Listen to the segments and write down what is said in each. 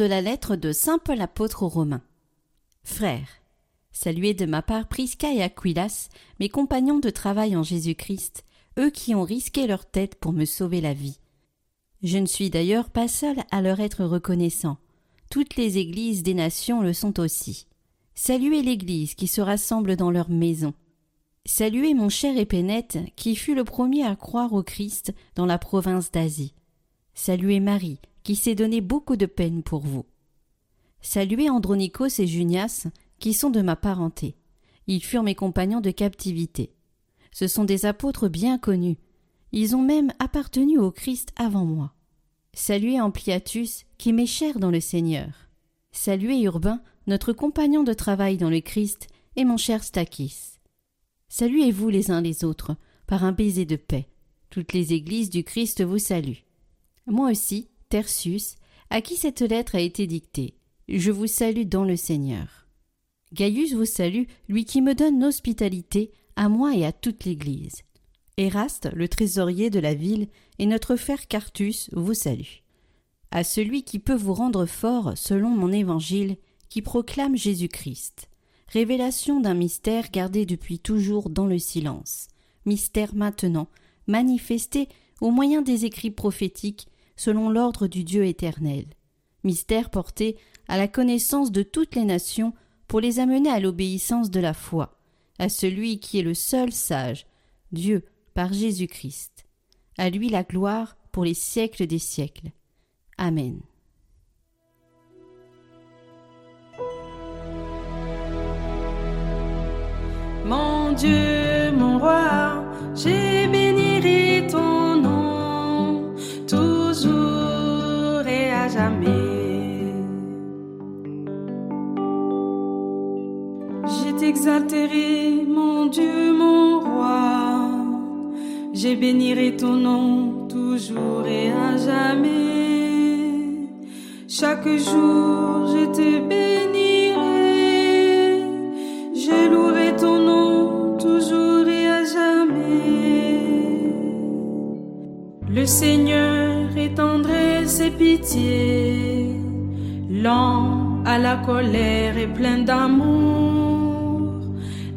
de la lettre de Saint Paul apôtre aux Romains. Frères, saluez de ma part Prisca et Aquilas, mes compagnons de travail en Jésus-Christ, eux qui ont risqué leur tête pour me sauver la vie. Je ne suis d'ailleurs pas seul à leur être reconnaissant. Toutes les églises des nations le sont aussi. Saluez l'Église qui se rassemble dans leur maison. Saluez mon cher Épénète qui fut le premier à croire au Christ dans la province d'Asie. Saluez Marie qui s'est donné beaucoup de peine pour vous. Saluez Andronikos et Junias qui sont de ma parenté. Ils furent mes compagnons de captivité. Ce sont des apôtres bien connus. Ils ont même appartenu au Christ avant moi. Saluez Ampliatus qui m'est cher dans le Seigneur. Saluez Urbain notre compagnon de travail dans le Christ, et mon cher Stakis. Saluez-vous les uns les autres, par un baiser de paix. Toutes les églises du Christ vous saluent. Moi aussi, Tertius, à qui cette lettre a été dictée, je vous salue dans le Seigneur. Gaius vous salue, lui qui me donne l'hospitalité, à moi et à toute l'Église. Éraste, le trésorier de la ville, et notre frère Cartus vous saluent. À celui qui peut vous rendre fort selon mon évangile, qui proclame Jésus-Christ. Révélation d'un mystère gardé depuis toujours dans le silence. Mystère maintenant, manifesté au moyen des écrits prophétiques selon l'ordre du Dieu éternel. Mystère porté à la connaissance de toutes les nations pour les amener à l'obéissance de la foi, à celui qui est le seul sage, Dieu par Jésus-Christ. À lui la gloire pour les siècles des siècles. Amen. Mon Dieu, mon roi, j'ai jamais. Je t'exalterai, mon Dieu, mon roi, j'ai bénirai ton nom, toujours et à jamais. Chaque jour, je te bénirai, je louerai ton nom, toujours et à jamais. Le Seigneur est tendresse et pitié, lent à la colère et plein d'amour.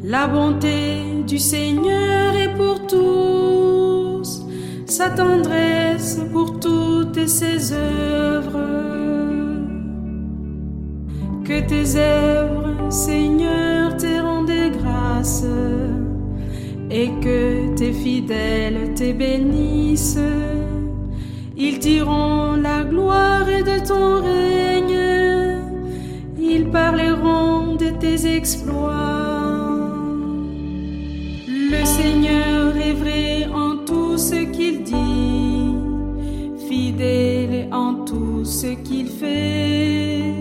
La bonté du Seigneur est pour tous, sa tendresse pour toutes ses œuvres. Que tes œuvres, Seigneur, te rendent grâce et que tes fidèles te bénissent. Ils diront la gloire de ton règne, ils parleront de tes exploits. Le Seigneur est vrai en tout ce qu'il dit, fidèle en tout ce qu'il fait.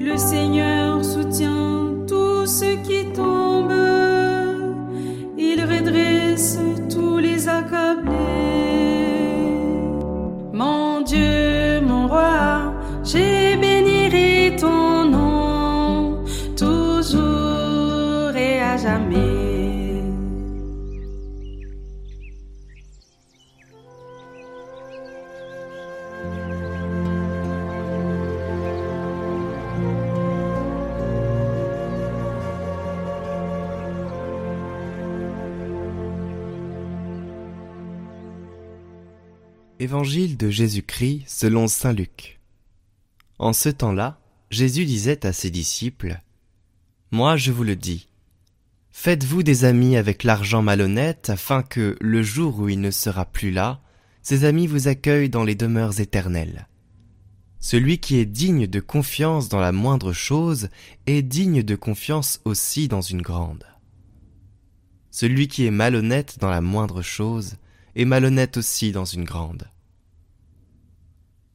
Le Seigneur soutient tout ce qui tombe, il redresse tous les accablés. Évangile de Jésus-Christ selon Saint Luc. En ce temps-là, Jésus disait à ses disciples Moi je vous le dis, faites-vous des amis avec l'argent malhonnête afin que, le jour où il ne sera plus là, ces amis vous accueillent dans les demeures éternelles. Celui qui est digne de confiance dans la moindre chose est digne de confiance aussi dans une grande. Celui qui est malhonnête dans la moindre chose est malhonnête aussi dans une grande.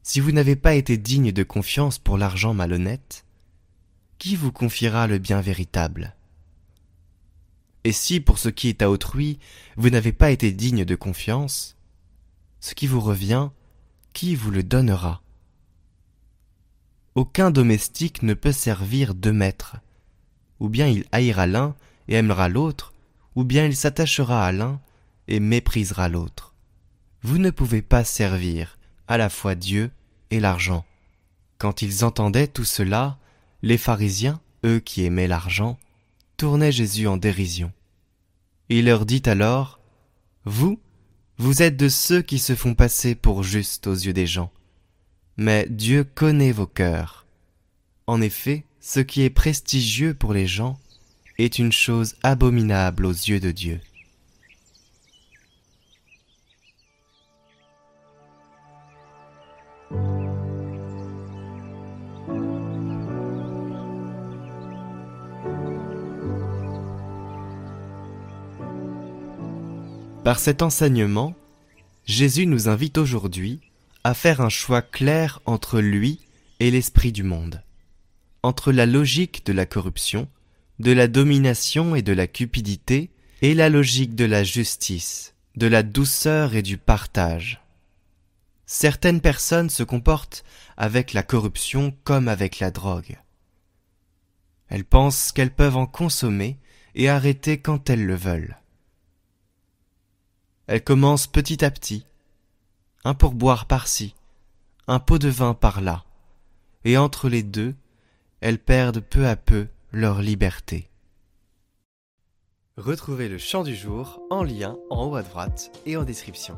Si vous n'avez pas été digne de confiance pour l'argent malhonnête, qui vous confiera le bien véritable? Et si, pour ce qui est à autrui, vous n'avez pas été digne de confiance, ce qui vous revient, qui vous le donnera? Aucun domestique ne peut servir deux maîtres. Ou bien il haïra l'un et aimera l'autre, ou bien il s'attachera à l'un et méprisera l'autre. Vous ne pouvez pas servir à la fois Dieu et l'argent. Quand ils entendaient tout cela, les pharisiens, eux qui aimaient l'argent, tournaient Jésus en dérision. Il leur dit alors, Vous, vous êtes de ceux qui se font passer pour justes aux yeux des gens, mais Dieu connaît vos cœurs. En effet, ce qui est prestigieux pour les gens est une chose abominable aux yeux de Dieu. Par cet enseignement, Jésus nous invite aujourd'hui à faire un choix clair entre lui et l'esprit du monde, entre la logique de la corruption, de la domination et de la cupidité, et la logique de la justice, de la douceur et du partage. Certaines personnes se comportent avec la corruption comme avec la drogue. Elles pensent qu'elles peuvent en consommer et arrêter quand elles le veulent. Elle commence petit à petit, un pourboire par-ci, un pot de vin par-là, et entre les deux, elles perdent peu à peu leur liberté. Retrouvez le chant du jour en lien en haut à droite et en description.